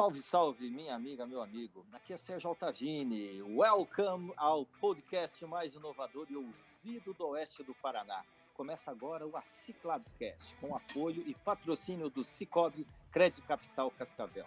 Salve, salve, minha amiga, meu amigo. Aqui é Sérgio Altavini. Welcome ao podcast mais inovador e ouvido do oeste do Paraná. Começa agora o Aciclabscast, com apoio e patrocínio do Cicobi Crédito Capital Cascavel.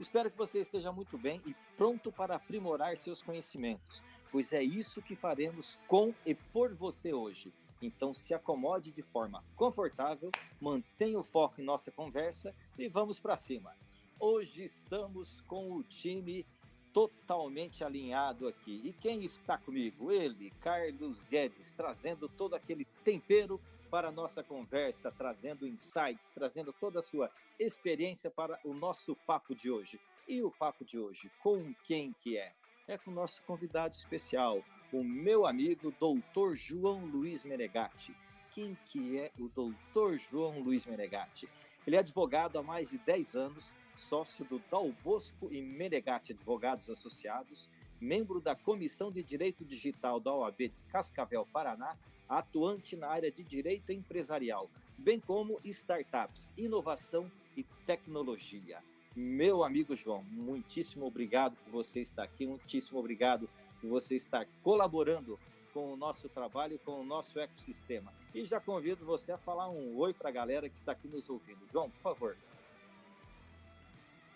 Espero que você esteja muito bem e pronto para aprimorar seus conhecimentos, pois é isso que faremos com e por você hoje. Então se acomode de forma confortável, mantenha o foco em nossa conversa e vamos para cima. Hoje estamos com o time totalmente alinhado aqui. E quem está comigo? Ele, Carlos Guedes, trazendo todo aquele tempero para a nossa conversa, trazendo insights, trazendo toda a sua experiência para o nosso papo de hoje. E o papo de hoje, com quem que é? É com o nosso convidado especial, o meu amigo Doutor João Luiz Menegatti. Quem que é o Doutor João Luiz Menegatti? Ele é advogado há mais de 10 anos, sócio do Dal Bosco e Menegatti Advogados Associados, membro da Comissão de Direito Digital da OAB de Cascavel, Paraná, atuante na área de direito empresarial, bem como startups, inovação e tecnologia. Meu amigo João, muitíssimo obrigado por você estar aqui, muitíssimo obrigado por você estar colaborando com o nosso trabalho, com o nosso ecossistema. E já convido você a falar um oi para a galera que está aqui nos ouvindo. João, por favor.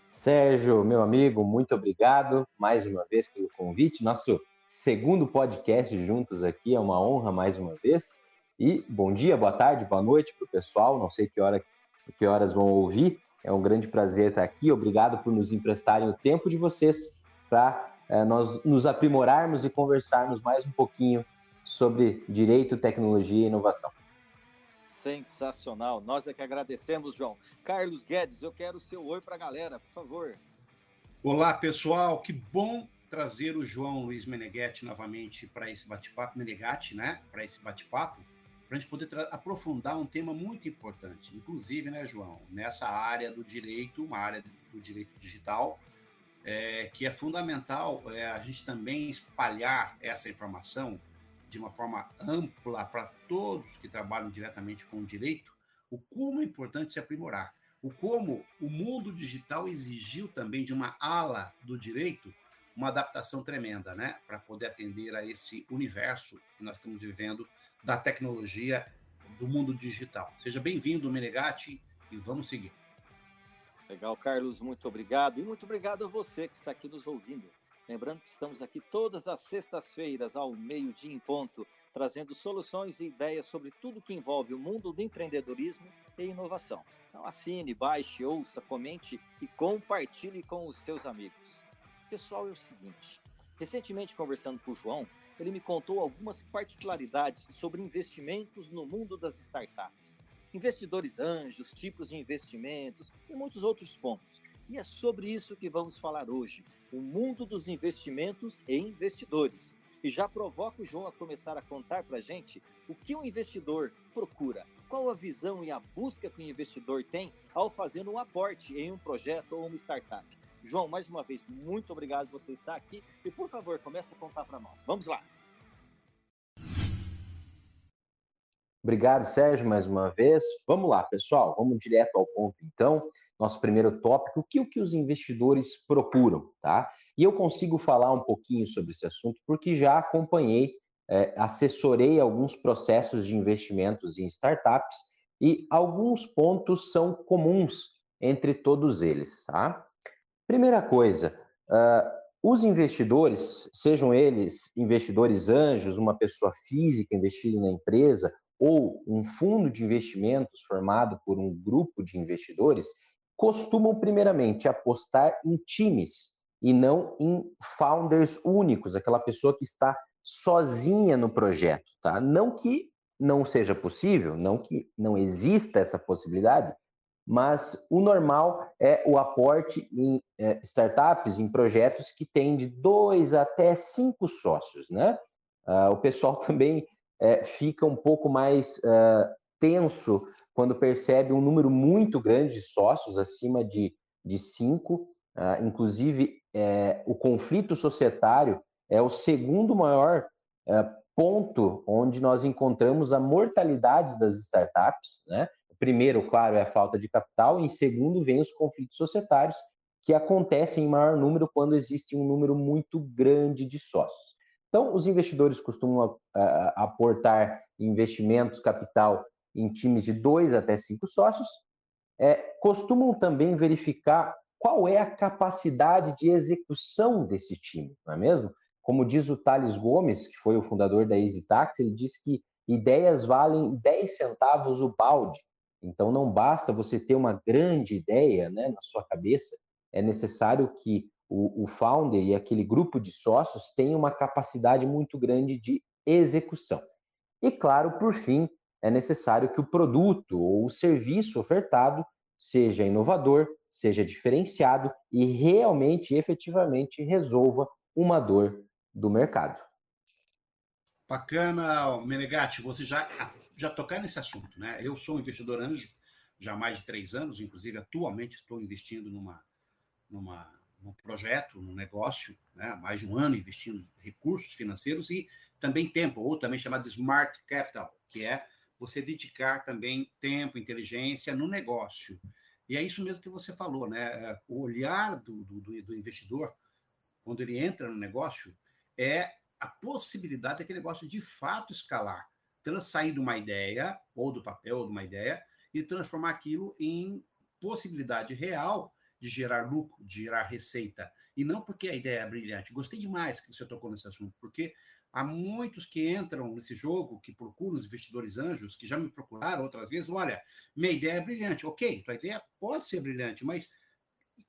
Sérgio, meu amigo, muito obrigado mais uma vez pelo convite. Nosso segundo podcast juntos aqui, é uma honra mais uma vez. E bom dia, boa tarde, boa noite para o pessoal. Não sei que, hora, que horas vão ouvir. É um grande prazer estar aqui. Obrigado por nos emprestarem o tempo de vocês para é, nós nos aprimorarmos e conversarmos mais um pouquinho sobre direito, tecnologia e inovação. Sensacional. Nós é que agradecemos, João. Carlos Guedes, eu quero o seu oi para a galera, por favor. Olá, pessoal. Que bom trazer o João Luiz Meneghetti novamente para esse bate-papo, Menegatti, né? Para esse bate-papo, para a gente poder aprofundar um tema muito importante. Inclusive, né, João, nessa área do direito, uma área do direito digital, é, que é fundamental é, a gente também espalhar essa informação de uma forma ampla para todos que trabalham diretamente com o direito, o como é importante se aprimorar, o como o mundo digital exigiu também de uma ala do direito uma adaptação tremenda, né, para poder atender a esse universo que nós estamos vivendo da tecnologia do mundo digital. Seja bem-vindo, Menegatti, e vamos seguir. Legal, Carlos, muito obrigado. E muito obrigado a você que está aqui nos ouvindo. Lembrando que estamos aqui todas as sextas-feiras, ao meio-dia em ponto, trazendo soluções e ideias sobre tudo que envolve o mundo do empreendedorismo e inovação. Então assine, baixe, ouça, comente e compartilhe com os seus amigos. Pessoal, é o seguinte. Recentemente, conversando com o João, ele me contou algumas particularidades sobre investimentos no mundo das startups. Investidores anjos, tipos de investimentos e muitos outros pontos e é sobre isso que vamos falar hoje: o mundo dos investimentos e investidores. E já provoca o João a começar a contar para gente o que um investidor procura, qual a visão e a busca que o investidor tem ao fazer um aporte em um projeto ou uma startup. João, mais uma vez, muito obrigado por você estar aqui e, por favor, comece a contar para nós. Vamos lá! Obrigado, Sérgio, mais uma vez. Vamos lá, pessoal, vamos direto ao ponto, então. Nosso primeiro tópico, o que, o que os investidores procuram, tá? E eu consigo falar um pouquinho sobre esse assunto porque já acompanhei, é, assessorei alguns processos de investimentos em startups e alguns pontos são comuns entre todos eles, tá? Primeira coisa, uh, os investidores, sejam eles investidores anjos, uma pessoa física investindo na empresa, ou um fundo de investimentos formado por um grupo de investidores costumam primeiramente apostar em times e não em founders únicos, aquela pessoa que está sozinha no projeto, tá? Não que não seja possível, não que não exista essa possibilidade, mas o normal é o aporte em é, startups, em projetos que têm de dois até cinco sócios, né? Uh, o pessoal também é, fica um pouco mais uh, tenso quando percebe um número muito grande de sócios, acima de, de cinco. Uh, inclusive, é, o conflito societário é o segundo maior ponto onde nós encontramos a mortalidade das startups, né? primeiro, claro, é a falta de capital, em segundo, vem os conflitos societários, que acontecem em maior número quando existe um número muito grande de sócios. Então, os investidores costumam uh, aportar investimentos, capital em times de dois até cinco sócios, é, costumam também verificar qual é a capacidade de execução desse time, não é mesmo? Como diz o Thales Gomes, que foi o fundador da EasyTax, ele diz que ideias valem 10 centavos o balde. Então, não basta você ter uma grande ideia né, na sua cabeça, é necessário que o, o founder e aquele grupo de sócios tenham uma capacidade muito grande de execução. E, claro, por fim, é necessário que o produto ou o serviço ofertado seja inovador, seja diferenciado e realmente, efetivamente, resolva uma dor do mercado. Bacana, Menegatti, você já já tocar nesse assunto, né? Eu sou um investidor anjo já há mais de três anos, inclusive atualmente estou investindo numa, numa, num projeto, num negócio, né? mais de um ano investindo recursos financeiros e também tempo, ou também chamado de Smart Capital, que é você dedicar também tempo, inteligência no negócio. E é isso mesmo que você falou, né? O olhar do, do, do investidor, quando ele entra no negócio, é a possibilidade daquele negócio de fato escalar sair de uma ideia, ou do papel, ou de uma ideia, e transformar aquilo em possibilidade real de gerar lucro, de gerar receita. E não porque a ideia é brilhante. Gostei demais que você tocou nesse assunto, porque há muitos que entram nesse jogo, que procuram os investidores anjos, que já me procuraram outras vezes. Olha, minha ideia é brilhante. Ok, tua ideia pode ser brilhante, mas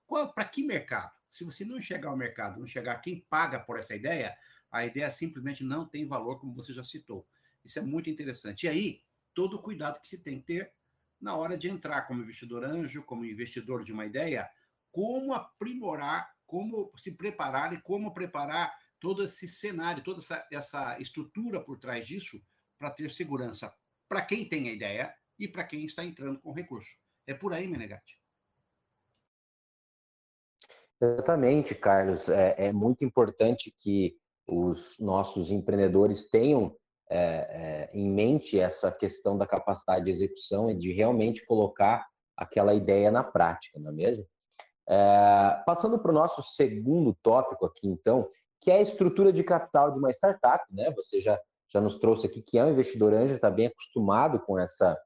para que mercado? Se você não enxergar o mercado, não enxergar quem paga por essa ideia, a ideia simplesmente não tem valor, como você já citou. Isso é muito interessante. E aí, todo o cuidado que se tem que ter na hora de entrar como investidor anjo, como investidor de uma ideia, como aprimorar, como se preparar e como preparar todo esse cenário, toda essa, essa estrutura por trás disso para ter segurança para quem tem a ideia e para quem está entrando com recurso. É por aí, Menegatti. Exatamente, Carlos. É, é, muito importante que os nossos empreendedores tenham é, é, em mente essa questão da capacidade de execução e de realmente colocar aquela ideia na prática, não é mesmo? É, passando para o nosso segundo tópico aqui, então, que é a estrutura de capital de uma startup, né? Você já, já nos trouxe aqui que é um investidor anjo, está bem acostumado com, essa,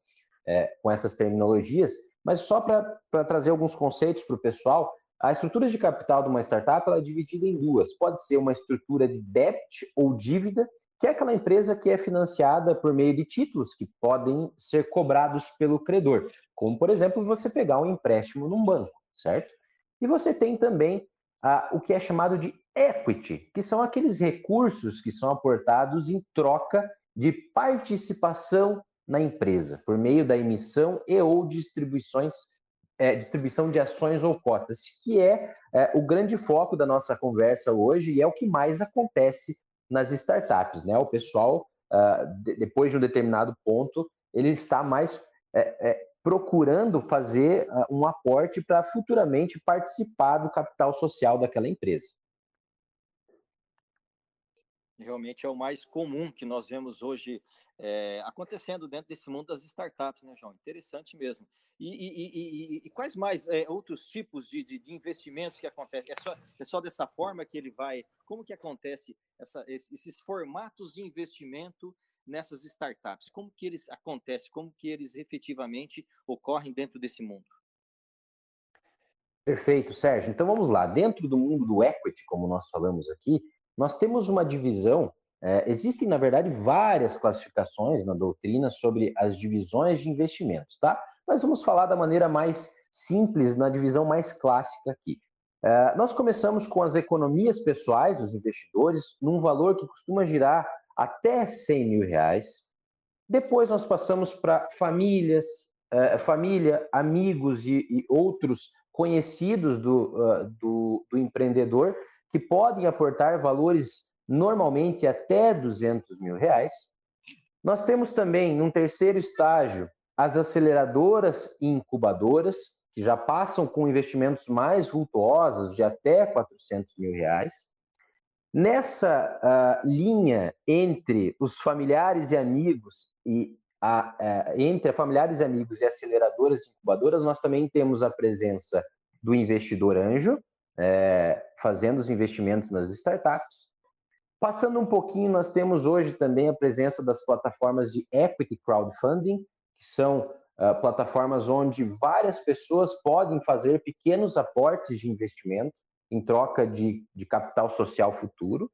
é, com essas terminologias, mas só para trazer alguns conceitos para o pessoal, a estrutura de capital de uma startup ela é dividida em duas. Pode ser uma estrutura de debt ou dívida, que é aquela empresa que é financiada por meio de títulos que podem ser cobrados pelo credor, como, por exemplo, você pegar um empréstimo num banco, certo? E você tem também ah, o que é chamado de equity, que são aqueles recursos que são aportados em troca de participação na empresa, por meio da emissão e ou distribuições, é, distribuição de ações ou cotas, que é, é o grande foco da nossa conversa hoje e é o que mais acontece nas startups, né? O pessoal, uh, de, depois de um determinado ponto, ele está mais é, procurando fazer uh, um aporte para futuramente participar do capital social daquela empresa. Realmente é o mais comum que nós vemos hoje é, acontecendo dentro desse mundo das startups, né, João? Interessante mesmo. E, e, e, e quais mais é, outros tipos de, de, de, investimentos que acontecem? É só, é só dessa forma que ele vai? Como que acontece essa, esses formatos de investimento nessas startups? Como que eles acontecem? Como que eles efetivamente ocorrem dentro desse mundo? Perfeito, Sérgio. Então vamos lá. Dentro do mundo do equity, como nós falamos aqui, nós temos uma divisão é, existem, na verdade, várias classificações na doutrina sobre as divisões de investimentos, tá? Mas vamos falar da maneira mais simples, na divisão mais clássica aqui. É, nós começamos com as economias pessoais dos investidores, num valor que costuma girar até 100 mil reais. Depois nós passamos para famílias, uh, família, amigos e, e outros conhecidos do, uh, do, do, empreendedor que podem aportar valores normalmente até 200 mil reais. Nós temos também, num terceiro estágio, as aceleradoras e incubadoras, que já passam com investimentos mais vultuosos de até 400 mil reais. Nessa uh, linha entre os familiares e amigos e a, a, entre familiares e amigos e aceleradoras e incubadoras, nós também temos a presença do investidor anjo, é, fazendo os investimentos nas startups. Passando um pouquinho, nós temos hoje também a presença das plataformas de equity crowdfunding, que são uh, plataformas onde várias pessoas podem fazer pequenos aportes de investimento em troca de, de capital social futuro.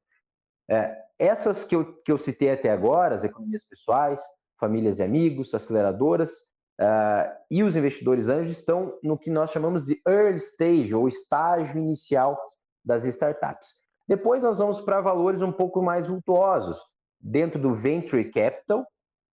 É, essas que eu, que eu citei até agora, as economias pessoais, famílias e amigos, aceleradoras uh, e os investidores anjos estão no que nós chamamos de early stage, ou estágio inicial das startups. Depois nós vamos para valores um pouco mais vultuosos, dentro do venture capital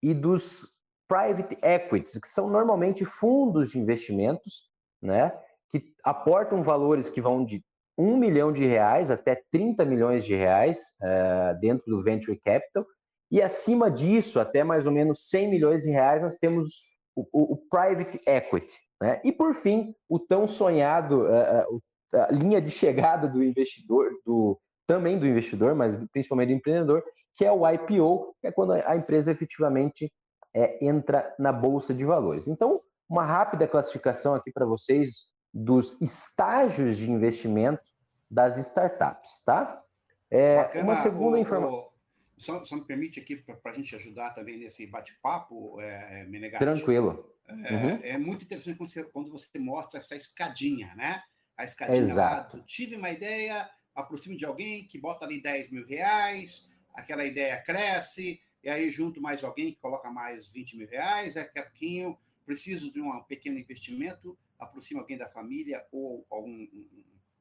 e dos private equities, que são normalmente fundos de investimentos, né, que aportam valores que vão de 1 milhão de reais até 30 milhões de reais uh, dentro do venture capital, e acima disso, até mais ou menos 100 milhões de reais, nós temos o, o, o private equity. Né? E, por fim, o tão sonhado, uh, a linha de chegada do investidor, do, também do investidor, mas principalmente do empreendedor, que é o IPO, que é quando a empresa efetivamente é, entra na bolsa de valores. Então, uma rápida classificação aqui para vocês dos estágios de investimento das startups, tá? É, Bacana, uma segunda informação. Só, só, me permite aqui para a gente ajudar também nesse bate-papo, é, Menegatti. Tranquilo. É, uhum. é, muito interessante quando você, quando você, mostra essa escadinha, né? A escadinha Exato. lá, tive uma ideia, aproximo de alguém que bota ali 10 mil reais, aquela ideia cresce, e aí junto mais alguém que coloca mais 20 mil reais, é pouquinho, preciso de um pequeno investimento, aproxima alguém da família ou algum um,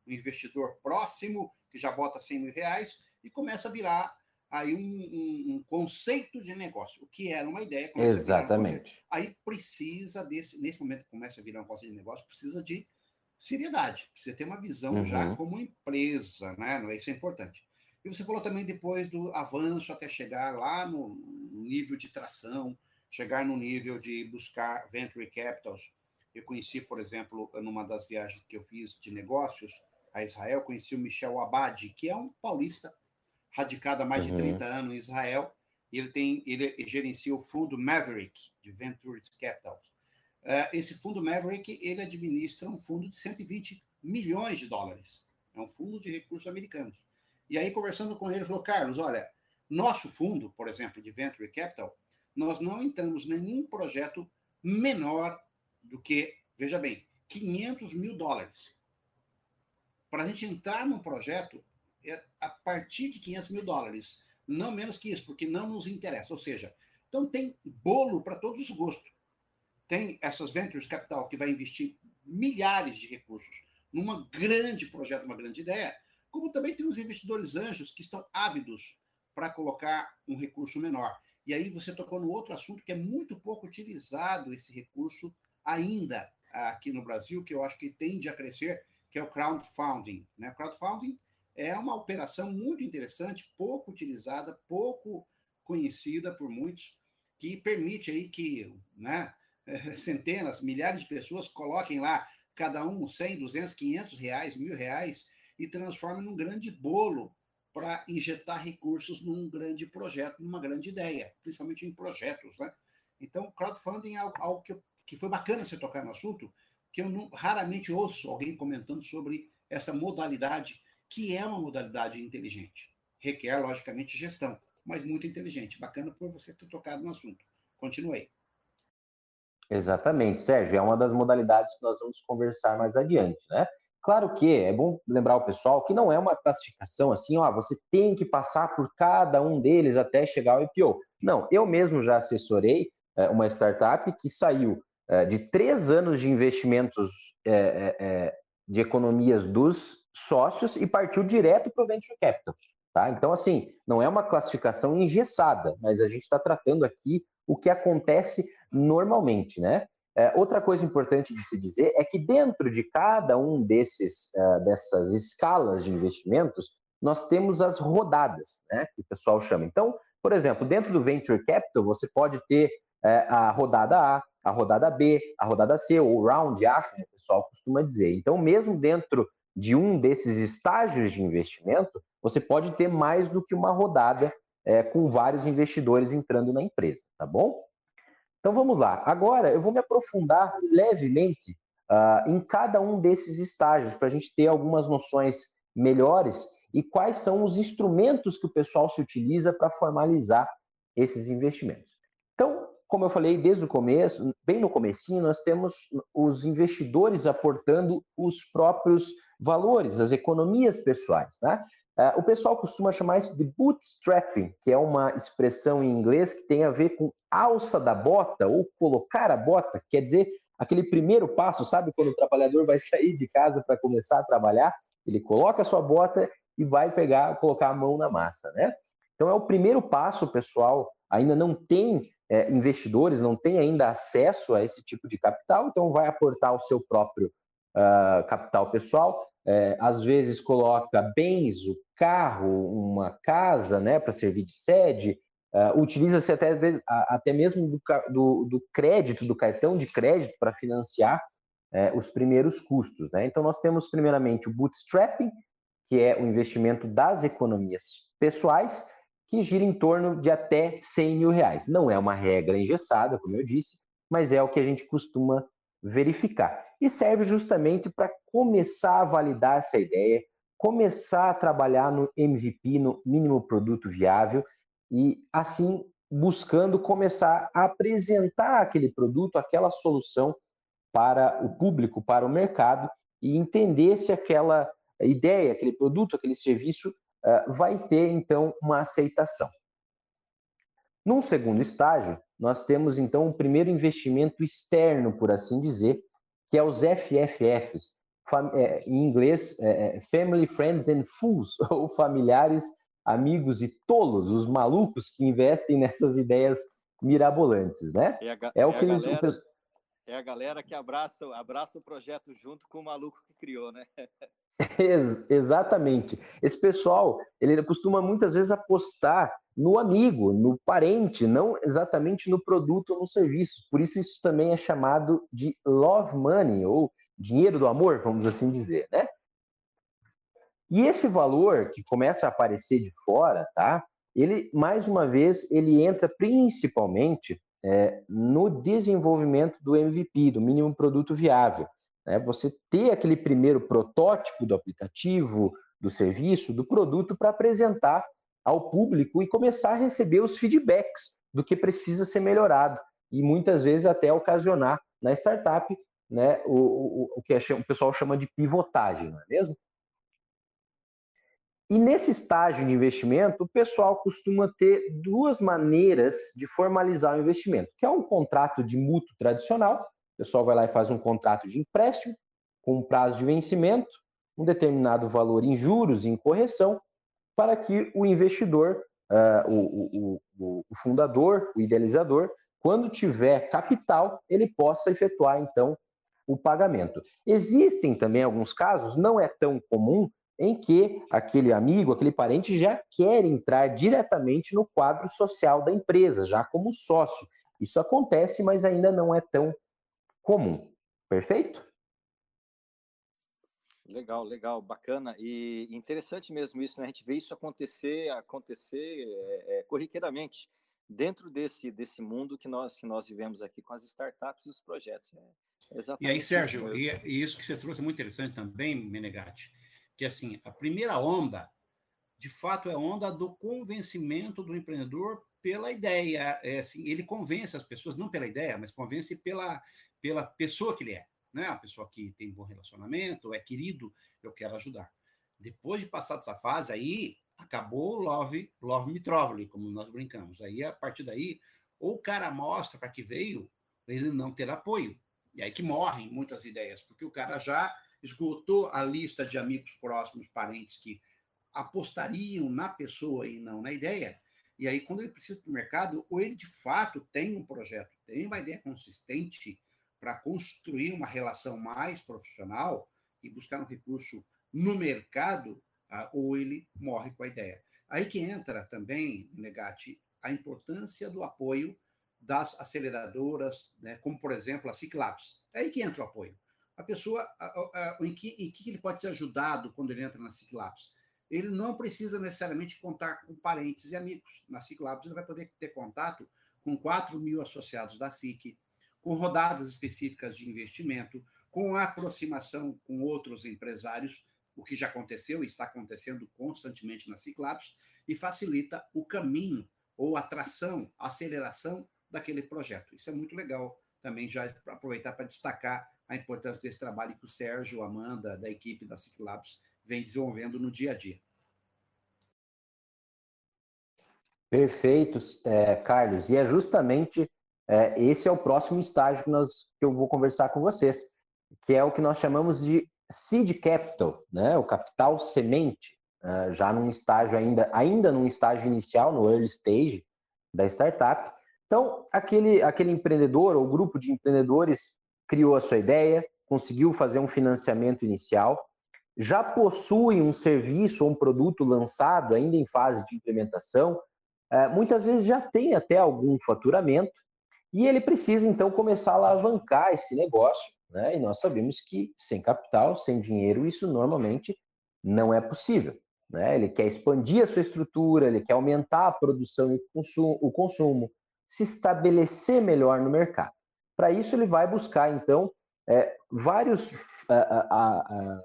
um investidor próximo que já bota 100 mil reais e começa a virar aí um, um, conceito de negócio. O que era uma ideia. Exatamente. Um aí precisa desse, nesse momento que começa a virar um conceito de negócio, precisa de seriedade, precisa ter uma visão uhum. já como empresa, né? Isso é importante. E você falou também depois do avanço até chegar lá no, no nível de tração, chegar no nível de buscar venture capitals eu conheci, por exemplo, numa das viagens que eu fiz de negócios a Israel, conheci o Michel Abad, que é um paulista radicado há mais uhum. de 30 anos em Israel. Ele tem, ele gerencia o fundo Maverick de Ventures Capital. Uh, esse fundo Maverick ele administra um fundo de 120 milhões de dólares. É um fundo de recursos americanos. E aí, conversando com ele, ele falou: Carlos, olha, nosso fundo, por exemplo, de Venture Capital, nós não entramos em nenhum projeto menor do que, veja bem, 500 mil dólares. Para a gente entrar num projeto, é a partir de 500 mil dólares, não menos que isso, porque não nos interessa. Ou seja, então tem bolo para todos os gostos. Tem essas ventures capital que vai investir milhares de recursos numa grande projeto, uma grande ideia, como também tem os investidores anjos que estão ávidos para colocar um recurso menor. E aí você tocou no outro assunto que é muito pouco utilizado esse recurso ainda aqui no Brasil, que eu acho que tende a crescer, que é o crowdfunding. Né? Crowdfunding é uma operação muito interessante, pouco utilizada, pouco conhecida por muitos, que permite aí que né, centenas, milhares de pessoas coloquem lá cada um 100, 200, 500 reais, mil reais e transformem num grande bolo para injetar recursos num grande projeto, numa grande ideia, principalmente em projetos, né? Então, crowdfunding é algo que eu que foi bacana você tocar no assunto, que eu não, raramente ouço alguém comentando sobre essa modalidade, que é uma modalidade inteligente. Requer, logicamente, gestão, mas muito inteligente. Bacana por você ter tocado no assunto. Continuei. Exatamente, Sérgio. É uma das modalidades que nós vamos conversar mais adiante, né? Claro que é bom lembrar o pessoal que não é uma classificação assim, ó, você tem que passar por cada um deles até chegar ao IPO. Não, eu mesmo já assessorei é, uma startup que saiu de três anos de investimentos é, é, de economias dos sócios e partiu direto para o venture capital. Tá? Então, assim, não é uma classificação engessada, mas a gente está tratando aqui o que acontece normalmente, né? é, outra coisa importante de se dizer é que dentro de cada um desses uh, dessas escalas de investimentos, nós temos as rodadas, né, que o pessoal chama. Então, por exemplo, dentro do Venture Capital, você pode ter uh, a rodada A, a rodada B, a rodada C, ou Round A, como o pessoal costuma dizer. Então, mesmo dentro de um desses estágios de investimento, você pode ter mais do que uma rodada uh, com vários investidores entrando na empresa, tá bom? Então vamos lá. Agora eu vou me aprofundar levemente uh, em cada um desses estágios para a gente ter algumas noções melhores e quais são os instrumentos que o pessoal se utiliza para formalizar esses investimentos. Então, como eu falei desde o começo, bem no comecinho, nós temos os investidores aportando os próprios valores, as economias pessoais. Né? O pessoal costuma chamar isso de bootstrapping, que é uma expressão em inglês que tem a ver com alça da bota ou colocar a bota, quer dizer, aquele primeiro passo, sabe quando o trabalhador vai sair de casa para começar a trabalhar, ele coloca a sua bota e vai pegar, colocar a mão na massa, né? Então é o primeiro passo, pessoal. Ainda não tem é, investidores, não tem ainda acesso a esse tipo de capital, então vai aportar o seu próprio uh, capital pessoal. É, às vezes coloca bens, o carro, uma casa, né, para servir de sede. Uh, Utiliza-se até, até mesmo do, do, do, crédito, do cartão de crédito para financiar uh, os primeiros custos. Né? Então, nós temos primeiramente o bootstrapping, que é o investimento das economias pessoais, que gira em torno de até 100 mil reais. Não é uma regra engessada, como eu disse, mas é o que a gente costuma verificar. E serve justamente para começar a validar essa ideia, começar a trabalhar no MVP, no mínimo produto viável, e assim buscando começar a apresentar aquele produto, aquela solução para o público, para o mercado e entender se aquela ideia, aquele produto, aquele serviço vai ter então uma aceitação. Num segundo estágio, nós temos então o primeiro investimento externo, por assim dizer, que é os FFFs, é, em inglês, é, Family, Friends and Fools, ou familiares, amigos e tolos, os malucos que investem nessas ideias mirabolantes, né? É, a, é o é que eles... Galera, é a galera que abraça, abraça o projeto junto com o maluco que criou, né? Ex exatamente. Esse pessoal, ele costuma muitas vezes apostar no amigo, no parente, não exatamente no produto ou no serviço. Por isso isso também é chamado de love money ou dinheiro do amor, vamos assim dizer, né? E esse valor que começa a aparecer de fora, tá? Ele, mais uma vez, ele entra principalmente é, no desenvolvimento do MVP, do mínimo produto viável. Né? Você ter aquele primeiro protótipo do aplicativo, do serviço, do produto para apresentar ao público e começar a receber os feedbacks do que precisa ser melhorado e muitas vezes até ocasionar na startup né, o, o, o que é, o pessoal chama de pivotagem, não é mesmo? E nesse estágio de investimento, o pessoal costuma ter duas maneiras de formalizar o investimento, que é um contrato de mútuo tradicional, o pessoal vai lá e faz um contrato de empréstimo com um prazo de vencimento, um determinado valor em juros e em correção, para que o investidor, uh, o, o, o fundador, o idealizador, quando tiver capital, ele possa efetuar então o pagamento. Existem também alguns casos, não é tão comum, em que aquele amigo, aquele parente já quer entrar diretamente no quadro social da empresa, já como sócio. Isso acontece, mas ainda não é tão comum. Perfeito? Legal, legal, bacana e interessante mesmo isso, né? A gente vê isso acontecer, acontecer é, é, corriqueiramente dentro desse desse mundo que nós que nós vivemos aqui com as startups e os projetos. É, e aí, Sérgio, isso e, e, isso que você trouxe é muito interessante também, Menegatti, que assim a primeira onda, de fato, é a onda do convencimento do empreendedor pela ideia. É assim, ele convence as pessoas não pela ideia, mas convence pela pela pessoa que ele é né? A pessoa que tem bom relacionamento, é querido, eu quero ajudar. Depois de passar dessa fase, aí acabou o love, love me trove, como nós brincamos. Aí, a partir daí, ou o cara mostra para que veio, ele não ter apoio. E aí que morrem muitas ideias, porque o cara já esgotou a lista de amigos próximos, parentes que apostariam na pessoa e não na ideia. E aí, quando ele precisa para o mercado, ou ele de fato tem um projeto, tem uma ideia consistente, para construir uma relação mais profissional e buscar um recurso no mercado, ah, ou ele morre com a ideia. Aí que entra também, Negati, a importância do apoio das aceleradoras, né, como, por exemplo, a Ciclaps. É aí que entra o apoio. A pessoa, em que, em que ele pode ser ajudado quando ele entra na Ciclaps? Ele não precisa necessariamente contar com parentes e amigos. Na Ciclaps ele vai poder ter contato com 4 mil associados da SIC, com rodadas específicas de investimento, com aproximação com outros empresários, o que já aconteceu e está acontecendo constantemente na Ciclaps, e facilita o caminho ou a tração, a aceleração daquele projeto. Isso é muito legal também, já aproveitar para destacar a importância desse trabalho que o Sérgio, Amanda, da equipe da Ciclabs, vem desenvolvendo no dia a dia. Perfeito, é, Carlos. E é justamente é, esse é o próximo estágio que, nós, que eu vou conversar com vocês, que é o que nós chamamos de seed capital, né? o capital semente, uh, já num estágio ainda, ainda num estágio inicial, no early stage da startup. Então, aquele, aquele empreendedor ou grupo de empreendedores criou a sua ideia, conseguiu fazer um financiamento inicial, já possui um serviço ou um produto lançado ainda em fase de implementação, uh, muitas vezes já tem até algum faturamento, e ele precisa então começar a alavancar esse negócio, né? E nós sabemos que sem capital, sem dinheiro, isso normalmente não é possível. Né? Ele quer expandir a sua estrutura, ele quer aumentar a produção e o consumo, se estabelecer melhor no mercado. Para isso, ele vai buscar, então, é, vários uh, uh, uh,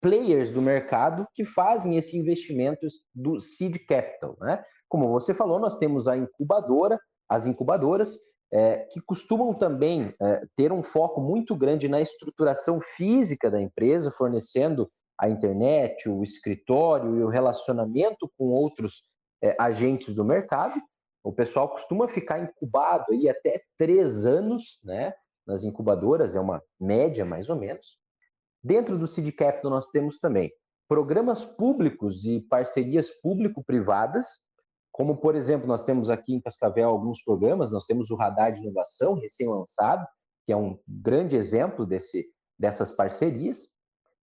players do mercado que fazem esse investimento do seed capital. Né? Como você falou, nós temos a incubadora, as incubadoras, é, que costumam também é, ter um foco muito grande na estruturação física da empresa, fornecendo a internet, o escritório e o relacionamento com outros é, agentes do mercado. O pessoal costuma ficar incubado aí até três anos, né? Nas incubadoras, é uma média mais ou menos. Dentro do Seed Capital, nós temos também programas públicos e parcerias público-privadas, como, por exemplo, nós temos aqui em Cascavel alguns programas, nós temos o Radar de Inovação, recém-lançado, que é um grande exemplo desse, dessas parcerias.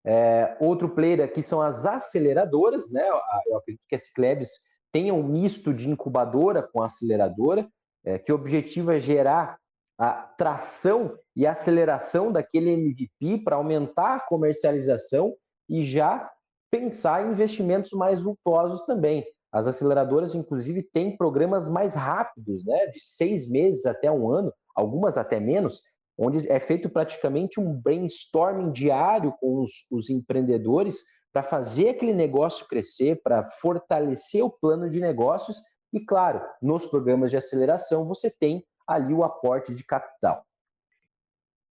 É, outro player aqui são as aceleradoras, né? Eu acredito que a Ciclebs tenha um misto de incubadora com aceleradora, é, que o objetivo é gerar a tração e aceleração daquele MVP para aumentar a comercialização e já pensar em investimentos mais vultosos também. As aceleradoras, inclusive, têm programas mais rápidos, né, de seis meses até um ano, algumas até menos, onde é feito praticamente um brainstorming diário com os, os empreendedores para fazer aquele negócio crescer, para fortalecer o plano de negócios. E, claro, nos programas de aceleração, você tem ali o aporte de capital.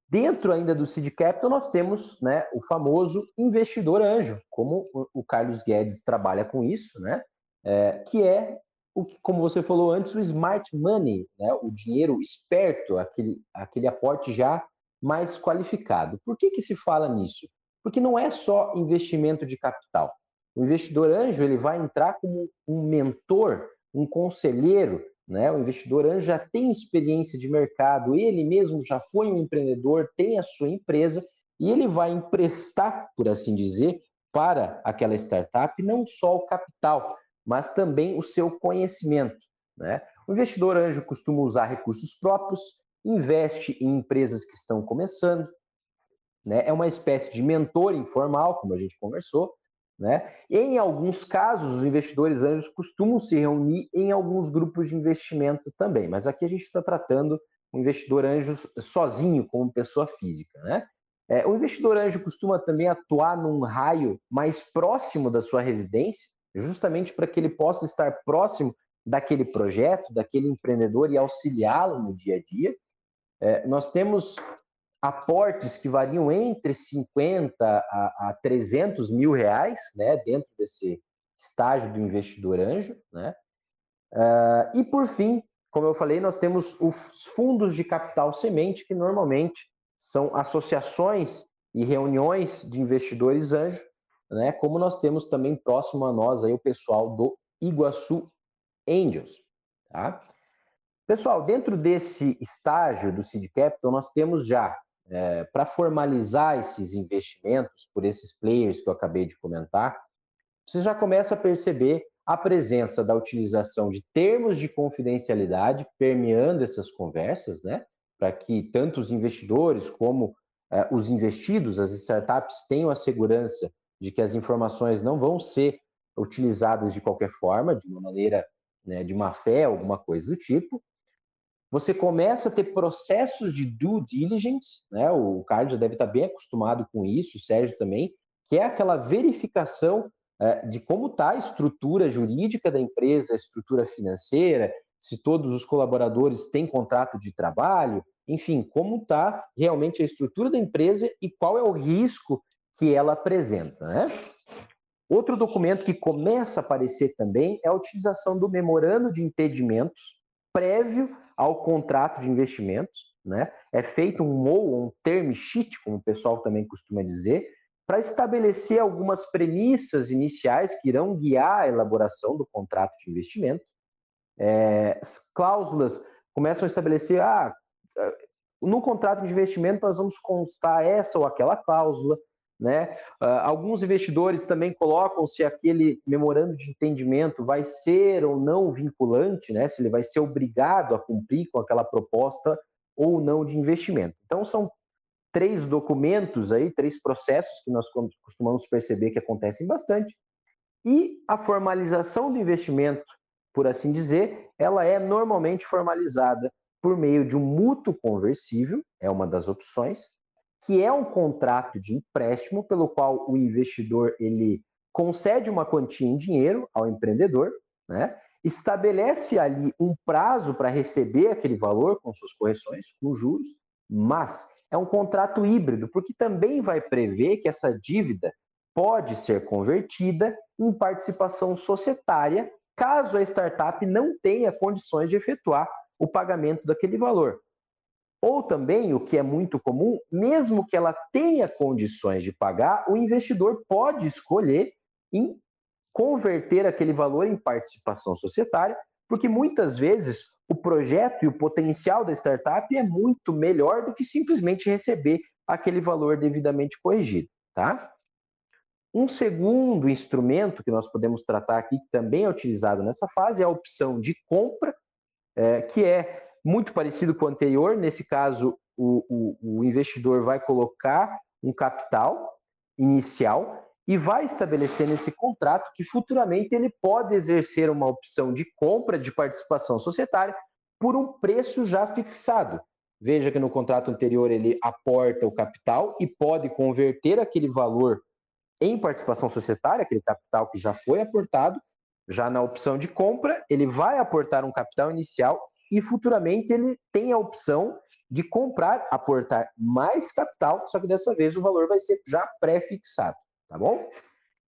Dentro ainda do Seed Capital, nós temos né, o famoso investidor anjo, como o Carlos Guedes trabalha com isso, né? É, que é o que, como você falou antes, o smart money, né? o dinheiro esperto, aquele, aquele aporte já mais qualificado. Por que, que se fala nisso? Porque não é só investimento de capital. O investidor anjo ele vai entrar como um mentor, um conselheiro, né? O investidor anjo já tem experiência de mercado, ele mesmo já foi um empreendedor, tem a sua empresa e ele vai emprestar, por assim dizer, para aquela startup não só o capital, mas também o seu conhecimento. Né? O investidor anjo costuma usar recursos próprios, investe em empresas que estão começando, né? é uma espécie de mentor informal, como a gente conversou. Né? Em alguns casos, os investidores anjos costumam se reunir em alguns grupos de investimento também, mas aqui a gente está tratando o investidor anjo sozinho, como pessoa física. Né? É, o investidor anjo costuma também atuar num raio mais próximo da sua residência, justamente para que ele possa estar próximo daquele projeto, daquele empreendedor e auxiliá-lo no dia a dia. É, nós temos aportes que variam entre 50 a, a 300 mil reais, né, dentro desse estágio do investidor anjo, né? Uh, e por fim, como eu falei, nós temos os fundos de capital semente, que normalmente são associações e reuniões de investidores anjo né? Como nós temos também próximo a nós aí o pessoal do Iguaçu Angels, tá? Pessoal, dentro desse estágio do Seed Capital, nós temos já, é, para formalizar esses investimentos por esses players que eu acabei de comentar, você já começa a perceber a presença da utilização de termos de confidencialidade permeando essas conversas, né? Para que tanto os investidores como é, os investidos, as startups, tenham a segurança de que as informações não vão ser utilizadas de qualquer forma, de uma maneira né, de má fé, alguma coisa do tipo você começa a ter processos de due diligence, né? O Carlos já deve estar bem acostumado com isso, o Sérgio também, que é aquela verificação é, de como está a estrutura jurídica da empresa, a estrutura financeira, se todos os colaboradores têm contrato de trabalho, enfim, como está realmente a estrutura da empresa e qual é o risco que ela apresenta, né? Outro documento que começa a aparecer também é a utilização do memorando de entendimentos prévio ao contrato de investimentos, né? É feito um MOU, um term sheet, como o pessoal também costuma dizer, para estabelecer algumas premissas iniciais que irão guiar a elaboração do contrato de investimento. É, as cláusulas começam a estabelecer, ah, no contrato de investimento nós vamos constar essa ou aquela cláusula, né? Uh, alguns investidores também colocam se aquele memorando de entendimento vai ser ou não vinculante, né? se ele vai ser obrigado a cumprir com aquela proposta ou não de investimento. Então, são três documentos aí, três processos que nós costumamos perceber que acontecem bastante. E a formalização do investimento, por assim dizer, ela é normalmente formalizada por meio de um mútuo conversível, é uma das opções, que é um contrato de empréstimo pelo qual o investidor ele concede uma quantia em dinheiro ao empreendedor, né? estabelece ali um prazo para receber aquele valor com suas correções, com juros, mas é um contrato híbrido, porque também vai prever que essa dívida pode ser convertida em participação societária caso a startup não tenha condições de efetuar o pagamento daquele valor. Ou também, o que é muito comum, mesmo que ela tenha condições de pagar, o investidor pode escolher em converter aquele valor em participação societária, porque muitas vezes o projeto e o potencial da startup é muito melhor do que simplesmente receber aquele valor devidamente corrigido, tá? Um segundo instrumento que nós podemos tratar aqui, que também é utilizado nessa fase, é a opção de compra, é, que é muito parecido com o anterior. Nesse caso, o, o, o investidor vai colocar um capital inicial e vai estabelecer nesse contrato que futuramente ele pode exercer uma opção de compra de participação societária por um preço já fixado. Veja que no contrato anterior ele aporta o capital e pode converter aquele valor em participação societária, aquele capital que já foi aportado. Já na opção de compra, ele vai aportar um capital inicial e futuramente ele tem a opção de comprar, aportar mais capital, só que dessa vez o valor vai ser já pré-fixado, tá bom?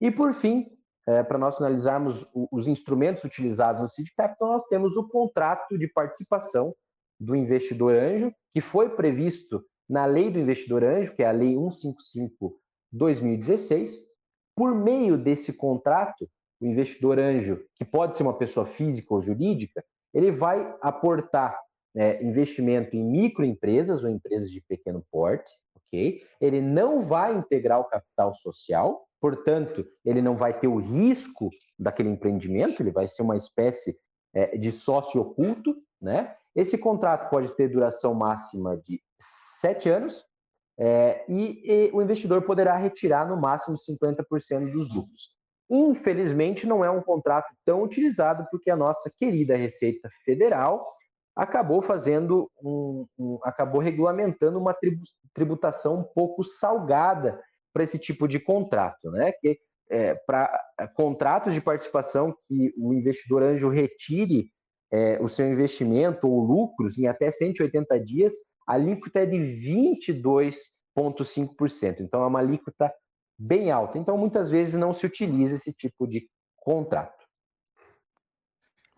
E por fim, é, para nós finalizarmos os instrumentos utilizados no Seed Capital, nós temos o contrato de participação do investidor anjo, que foi previsto na lei do investidor anjo, que é a lei 155/2016. Por meio desse contrato, o investidor anjo, que pode ser uma pessoa física ou jurídica, ele vai aportar é, investimento em microempresas ou empresas de pequeno porte, ok? Ele não vai integrar o capital social, portanto, ele não vai ter o risco daquele empreendimento, ele vai ser uma espécie é, de sócio oculto, né? Esse contrato pode ter duração máxima de sete anos é, e, e o investidor poderá retirar no máximo 50% dos lucros. Infelizmente, não é um contrato tão utilizado, porque a nossa querida Receita Federal acabou fazendo um, um acabou regulamentando uma tributação um pouco salgada para esse tipo de contrato, né? Que é, para é, contratos de participação que o investidor anjo retire é, o seu investimento ou lucros em até 180 dias, a alíquota é de 22,5%. Então, é uma alíquota bem alta. Então, muitas vezes não se utiliza esse tipo de contrato.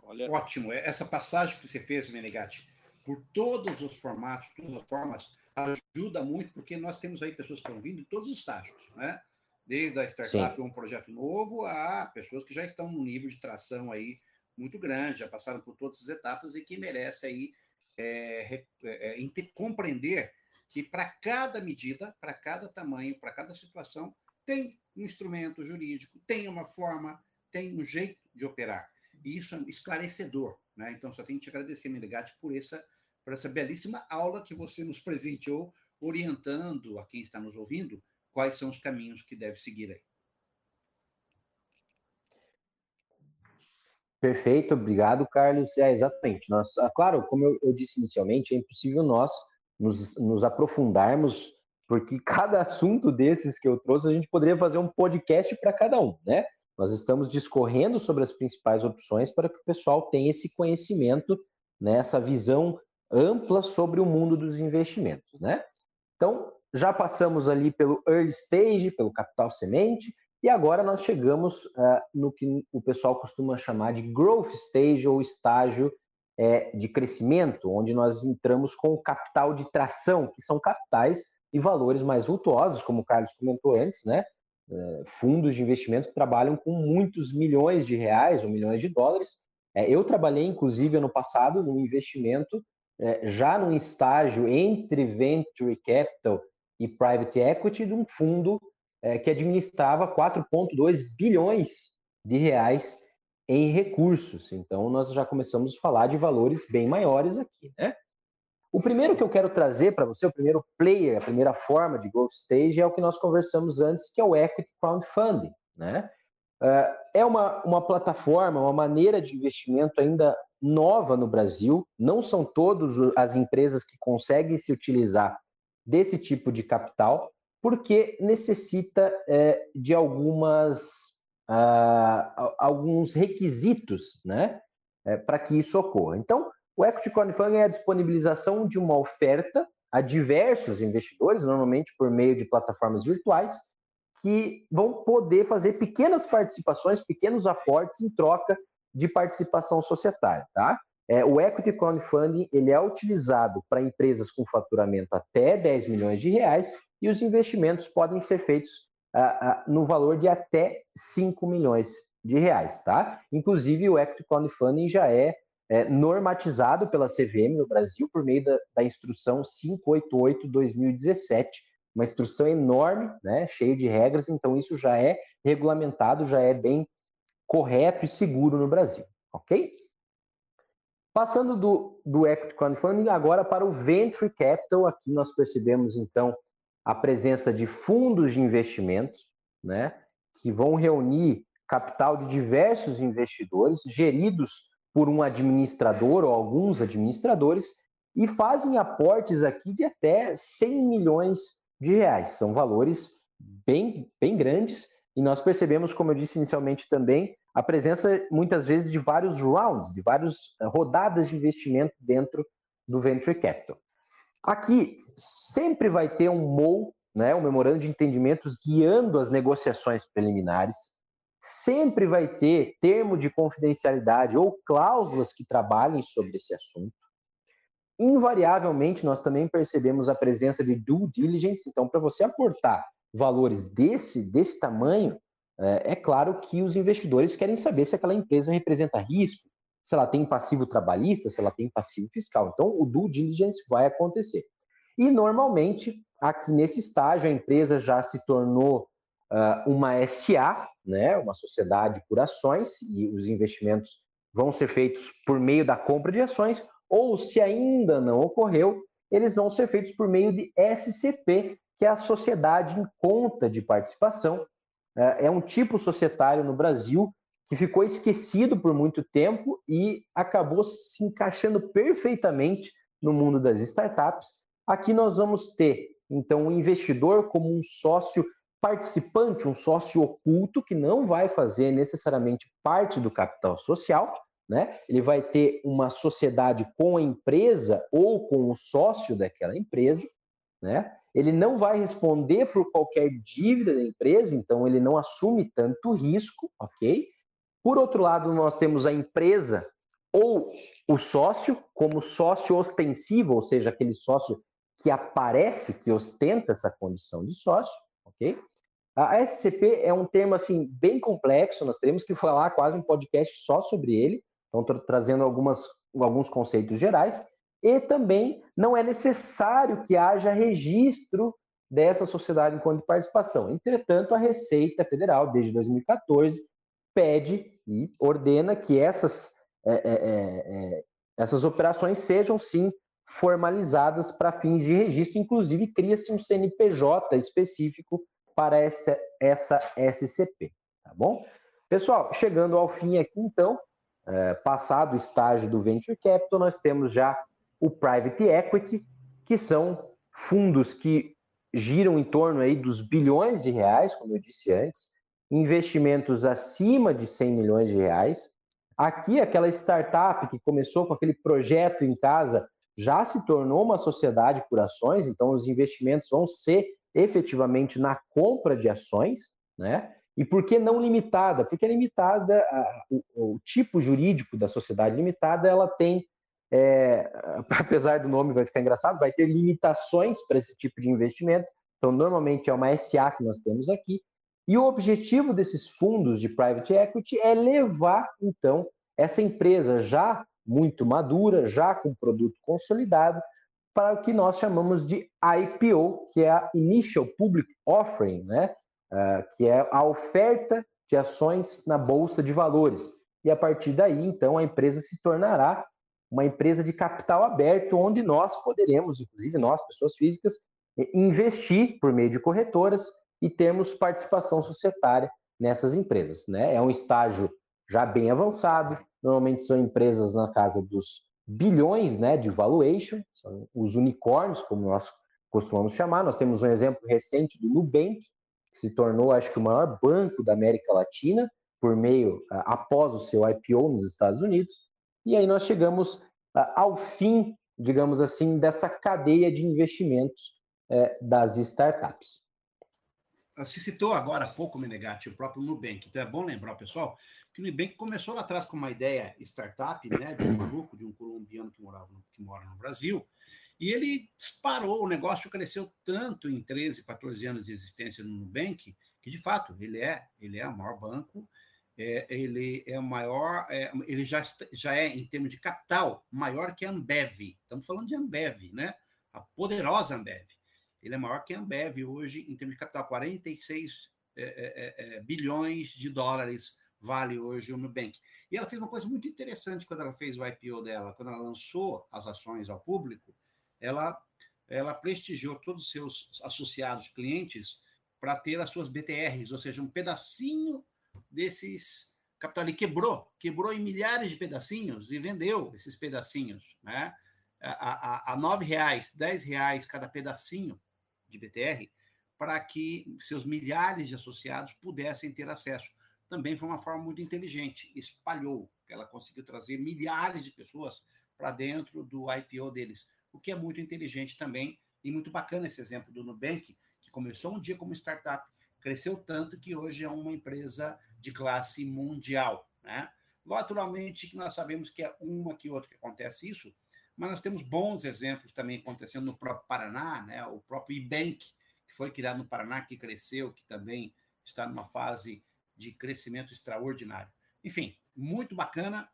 Olha... Ótimo. É, essa passagem que você fez, Menegatti, por todos os formatos, todas as formas, ajuda muito, porque nós temos aí pessoas que estão vindo em todos os estágios, né? Desde a startup, Sim. um projeto novo, a pessoas que já estão no nível de tração aí muito grande, já passaram por todas as etapas e que merece aí é, é, é compreender que para cada medida, para cada tamanho, para cada situação, tem um instrumento jurídico, tem uma forma, tem um jeito de operar. E isso é esclarecedor. Né? Então, só tenho que te agradecer, Menegatti, por essa, por essa belíssima aula que você nos presenteou, orientando a quem está nos ouvindo quais são os caminhos que deve seguir aí. Perfeito, obrigado, Carlos. É, exatamente. Nós, ah, claro, como eu, eu disse inicialmente, é impossível nós nos, nos aprofundarmos, porque cada assunto desses que eu trouxe, a gente poderia fazer um podcast para cada um, né? Nós estamos discorrendo sobre as principais opções para que o pessoal tenha esse conhecimento, né, essa visão ampla sobre o mundo dos investimentos, né? Então, já passamos ali pelo early stage, pelo capital semente, e agora nós chegamos uh, no que o pessoal costuma chamar de growth stage ou estágio é, de crescimento, onde nós entramos com o capital de tração, que são capitais e valores mais vultuosos, como o Carlos comentou antes, né? É, fundos de investimento que trabalham com muitos milhões de reais ou milhões de dólares. É, eu trabalhei, inclusive, ano passado, num investimento é, já num estágio entre venture capital e private equity de um fundo que administrava 4,2 bilhões de reais em recursos. Então, nós já começamos a falar de valores bem maiores aqui, né? O primeiro que eu quero trazer para você, o primeiro player, a primeira forma de growth stage é o que nós conversamos antes, que é o equity crowdfunding, né? É uma, uma plataforma, uma maneira de investimento ainda nova no Brasil. Não são todas as empresas que conseguem se utilizar desse tipo de capital, porque necessita é, de algumas uh, alguns requisitos, né, é, para que isso ocorra. Então, o equity crowdfunding é a disponibilização de uma oferta a diversos investidores, normalmente por meio de plataformas virtuais, que vão poder fazer pequenas participações, pequenos aportes em troca de participação societária, tá? É, o equity crowdfunding ele é utilizado para empresas com faturamento até 10 milhões de reais e os investimentos podem ser feitos no valor de até 5 milhões de reais, tá? Inclusive o equity crowdfunding já é é, normatizado pela CVM no Brasil por meio da, da instrução 588-2017, uma instrução enorme, né, cheia de regras, então isso já é regulamentado, já é bem correto e seguro no Brasil, ok? Passando do, do Equity Crowdfunding agora para o Venture Capital, aqui nós percebemos então a presença de fundos de investimentos, né, que vão reunir capital de diversos investidores geridos por um administrador ou alguns administradores e fazem aportes aqui de até 100 milhões de reais. São valores bem, bem grandes e nós percebemos, como eu disse inicialmente também, a presença muitas vezes de vários rounds, de várias eh, rodadas de investimento dentro do venture capital. Aqui sempre vai ter um MOU, né, um memorando de entendimentos guiando as negociações preliminares sempre vai ter termo de confidencialidade ou cláusulas que trabalhem sobre esse assunto. Invariavelmente, nós também percebemos a presença de due diligence. Então, para você aportar valores desse, desse tamanho, é, é claro que os investidores querem saber se aquela empresa representa risco, se ela tem passivo trabalhista, se ela tem passivo fiscal. Então, o due diligence vai acontecer. E, normalmente, aqui nesse estágio, a empresa já se tornou uh, uma SA, né, uma sociedade por ações, e os investimentos vão ser feitos por meio da compra de ações, ou se ainda não ocorreu, eles vão ser feitos por meio de SCP, que é a Sociedade em Conta de Participação. É um tipo societário no Brasil que ficou esquecido por muito tempo e acabou se encaixando perfeitamente no mundo das startups. Aqui nós vamos ter, então, o um investidor como um sócio participante, um sócio oculto que não vai fazer necessariamente parte do capital social, né? Ele vai ter uma sociedade com a empresa ou com o sócio daquela empresa, né? Ele não vai responder por qualquer dívida da empresa, então ele não assume tanto risco, ok? Por outro lado, nós temos a empresa ou o sócio como sócio ostensivo, ou seja, aquele sócio que aparece, que ostenta essa condição de sócio, ok? A SCP é um termo assim bem complexo, nós teremos que falar quase um podcast só sobre ele, Então, tra trazendo algumas, alguns conceitos gerais. E também não é necessário que haja registro dessa sociedade enquanto participação. Entretanto, a Receita Federal, desde 2014, pede e ordena que essas, é, é, é, é, essas operações sejam, sim, formalizadas para fins de registro. Inclusive, cria-se um CNPJ específico para essa, essa SCP. Tá bom? Pessoal, chegando ao fim aqui, então, é, passado o estágio do Venture Capital, nós temos já o Private Equity, que são fundos que giram em torno aí dos bilhões de reais, como eu disse antes, investimentos acima de 100 milhões de reais. Aqui, aquela startup que começou com aquele projeto em casa já se tornou uma sociedade por ações, então os investimentos vão ser efetivamente na compra de ações, né? E por que não limitada? Porque limitada, o, o tipo jurídico da sociedade limitada, ela tem, é, apesar do nome vai ficar engraçado, vai ter limitações para esse tipo de investimento. Então, normalmente é uma SA que nós temos aqui. E o objetivo desses fundos de private equity é levar, então, essa empresa já muito madura, já com produto consolidado, para o que nós chamamos de IPO, que é a Initial Public Offering, né? Uh, que é a oferta de ações na Bolsa de Valores. E a partir daí, então, a empresa se tornará uma empresa de capital aberto, onde nós poderemos, inclusive nós, pessoas físicas, investir por meio de corretoras e termos participação societária nessas empresas. Né? É um estágio já bem avançado, normalmente são empresas na casa dos bilhões né, de valuation, são os unicórnios, como nós costumamos chamar. Nós temos um exemplo recente do Nubank, que se tornou, acho que, o maior banco da América Latina, por meio, após o seu IPO nos Estados Unidos. E aí nós chegamos ao fim, digamos assim, dessa cadeia de investimentos é, das startups. Você citou agora há pouco, Menegatti, o próprio Nubank. Então é bom lembrar, pessoal, que o Nubank começou lá atrás com uma ideia startup, né, de um maluco, de um colombiano que, morava no, que mora no Brasil, e ele disparou, o negócio cresceu tanto em 13, 14 anos de existência no Nubank, que de fato ele é, ele é o maior banco, é, ele é o maior, é, ele já, já é, em termos de capital, maior que a Ambev. Estamos falando de Ambev, né? A poderosa Ambev. Ele é maior que a Ambev hoje, em termos de capital, 46 é, é, é, bilhões de dólares vale hoje o Nubank. E ela fez uma coisa muito interessante quando ela fez o IPO dela, quando ela lançou as ações ao público, ela, ela prestigiou todos os seus associados clientes para ter as suas BTRs, ou seja, um pedacinho desses capital. E quebrou, quebrou em milhares de pedacinhos e vendeu esses pedacinhos, né? A, a, a nove reais, dez reais cada pedacinho de BTR, para que seus milhares de associados pudessem ter acesso também foi uma forma muito inteligente, espalhou, ela conseguiu trazer milhares de pessoas para dentro do IPO deles, o que é muito inteligente também e muito bacana esse exemplo do Nubank, que começou um dia como startup, cresceu tanto que hoje é uma empresa de classe mundial, né? Naturalmente que nós sabemos que é uma que outra que acontece isso, mas nós temos bons exemplos também acontecendo no próprio Paraná, né? O próprio Ibank, que foi criado no Paraná, que cresceu, que também está numa fase de crescimento extraordinário. Enfim, muito bacana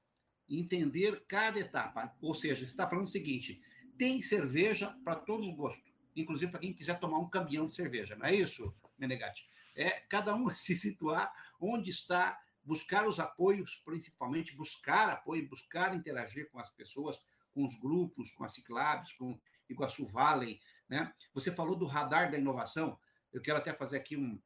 entender cada etapa. Ou seja, você está falando o seguinte: tem cerveja para todos os gostos, inclusive para quem quiser tomar um caminhão de cerveja, não é isso, Menegatti? É cada um se situar onde está, buscar os apoios, principalmente buscar apoio, buscar interagir com as pessoas, com os grupos, com as Ciclabs, com Iguaçu Valley. Né? Você falou do radar da inovação. Eu quero até fazer aqui um,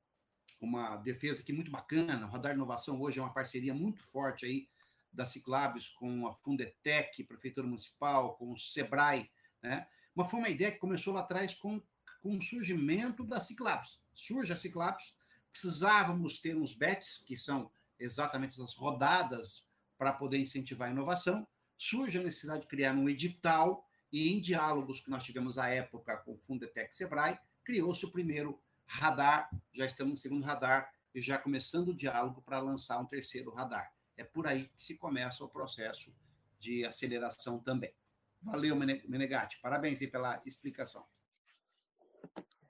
uma defesa aqui muito bacana. O Radar Inovação hoje é uma parceria muito forte aí da Ciclabs com a Fundetec, Prefeitura Municipal, com o Sebrae, né? Mas foi uma ideia que começou lá atrás com, com o surgimento da Ciclabs. Surge a Ciclabs, precisávamos ter uns bets, que são exatamente as rodadas para poder incentivar a inovação. Surge a necessidade de criar um edital e em diálogos que nós tivemos à época com o Fundetec e Sebrae, criou-se o primeiro radar, já estamos no segundo radar e já começando o diálogo para lançar um terceiro radar. É por aí que se começa o processo de aceleração também. Valeu, Menegatti. Parabéns pela explicação.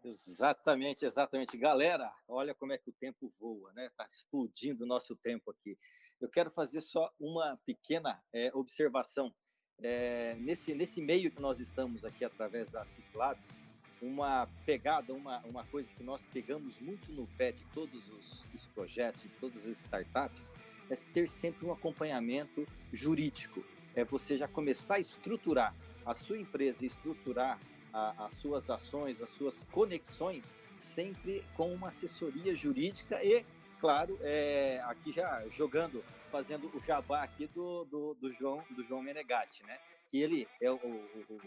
Exatamente, exatamente. Galera, olha como é que o tempo voa, né? Está explodindo o nosso tempo aqui. Eu quero fazer só uma pequena é, observação. É, nesse, nesse meio que nós estamos aqui através da Ciclabs, uma pegada, uma, uma coisa que nós pegamos muito no pé de todos os, os projetos, de todas as startups, é ter sempre um acompanhamento jurídico. É você já começar a estruturar a sua empresa, estruturar a, as suas ações, as suas conexões, sempre com uma assessoria jurídica e, claro, é, aqui já jogando, fazendo o jabá aqui do, do, do João do João Menegatti, né? Que ele é o, o,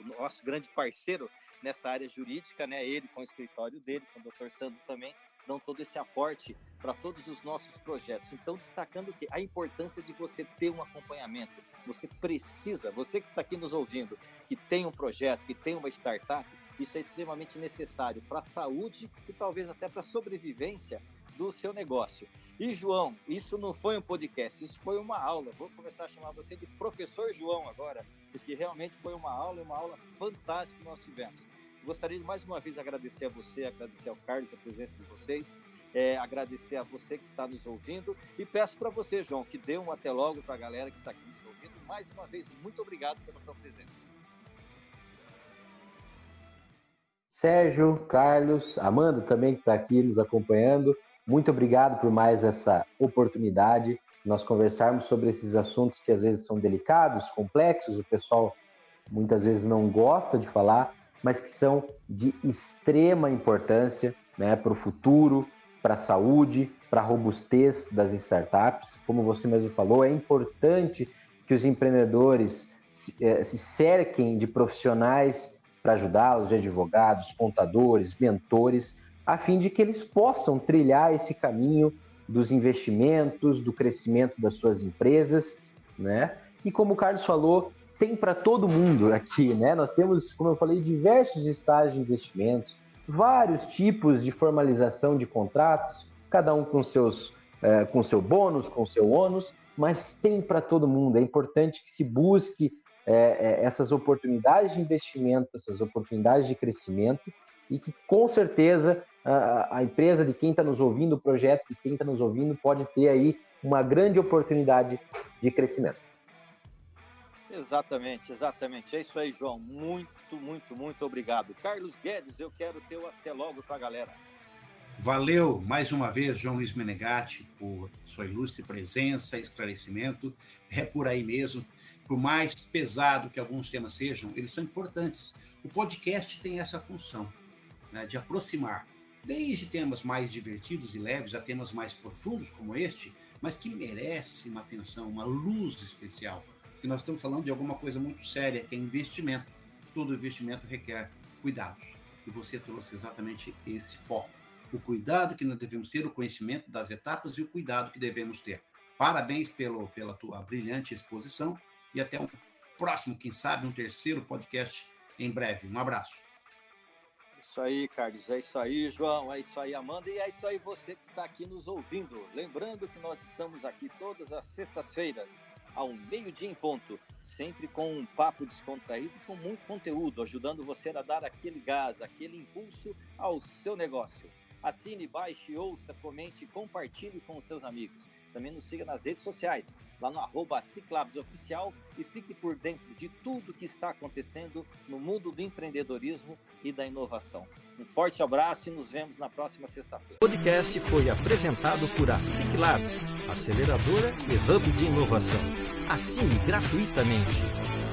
o, nosso grande parceiro nessa área jurídica, né? Ele com o escritório dele, com o doutor Sandro também, dão todo esse aporte para todos os nossos projetos. Então, destacando que a importância de você ter um acompanhamento. Você precisa, você que está aqui nos ouvindo, que tem um projeto, que tem uma startup, isso é extremamente necessário para a saúde e talvez até para a sobrevivência do seu negócio. E João, isso não foi um podcast, isso foi uma aula. Vou começar a chamar você de professor João agora, porque realmente foi uma aula, uma aula fantástica que nós tivemos. Gostaria de mais uma vez agradecer a você, agradecer ao Carlos a presença de vocês, é, agradecer a você que está nos ouvindo e peço para você, João, que dê um até logo para a galera que está aqui nos ouvindo. Mais uma vez, muito obrigado pela sua presença. Sérgio, Carlos, Amanda também que está aqui nos acompanhando. Muito obrigado por mais essa oportunidade nós conversarmos sobre esses assuntos que às vezes são delicados, complexos, o pessoal muitas vezes não gosta de falar, mas que são de extrema importância né, para o futuro, para a saúde, para a robustez das startups. Como você mesmo falou, é importante que os empreendedores se, eh, se cerquem de profissionais para ajudá-los, de advogados, contadores, mentores, a fim de que eles possam trilhar esse caminho dos investimentos, do crescimento das suas empresas, né? E como o Carlos falou, tem para todo mundo aqui, né? Nós temos, como eu falei, diversos estágios de investimentos, vários tipos de formalização de contratos, cada um com seus é, com seu bônus, com seu ônus, mas tem para todo mundo. É importante que se busque é, é, essas oportunidades de investimento, essas oportunidades de crescimento e que com certeza a, a empresa de quem está nos ouvindo, o projeto de quem está nos ouvindo pode ter aí uma grande oportunidade de crescimento. Exatamente, exatamente. É isso aí, João. Muito, muito, muito obrigado. Carlos Guedes, eu quero ter o até logo para a galera. Valeu mais uma vez, João Luiz Menegatti, por sua ilustre presença, esclarecimento. É por aí mesmo. Por mais pesado que alguns temas sejam, eles são importantes. O podcast tem essa função né, de aproximar, desde temas mais divertidos e leves a temas mais profundos como este, mas que merece uma atenção, uma luz especial que nós estamos falando de alguma coisa muito séria, que é investimento. Todo investimento requer cuidados. E você trouxe exatamente esse foco. O cuidado que nós devemos ter, o conhecimento das etapas e o cuidado que devemos ter. Parabéns pelo, pela tua brilhante exposição e até um próximo, quem sabe, um terceiro podcast em breve. Um abraço. Isso aí, Carlos. É isso aí, João. É isso aí, Amanda. E é isso aí, você que está aqui nos ouvindo. Lembrando que nós estamos aqui todas as sextas-feiras ao meio-dia em ponto, sempre com um papo descontraído com muito conteúdo, ajudando você a dar aquele gás, aquele impulso ao seu negócio. Assine, baixe, ouça, comente compartilhe com os seus amigos. Também nos siga nas redes sociais, lá no arroba Oficial e fique por dentro de tudo que está acontecendo no mundo do empreendedorismo e da inovação. Um forte abraço e nos vemos na próxima sexta-feira. O podcast foi apresentado por a Labs, aceleradora e hub de inovação. Assine gratuitamente.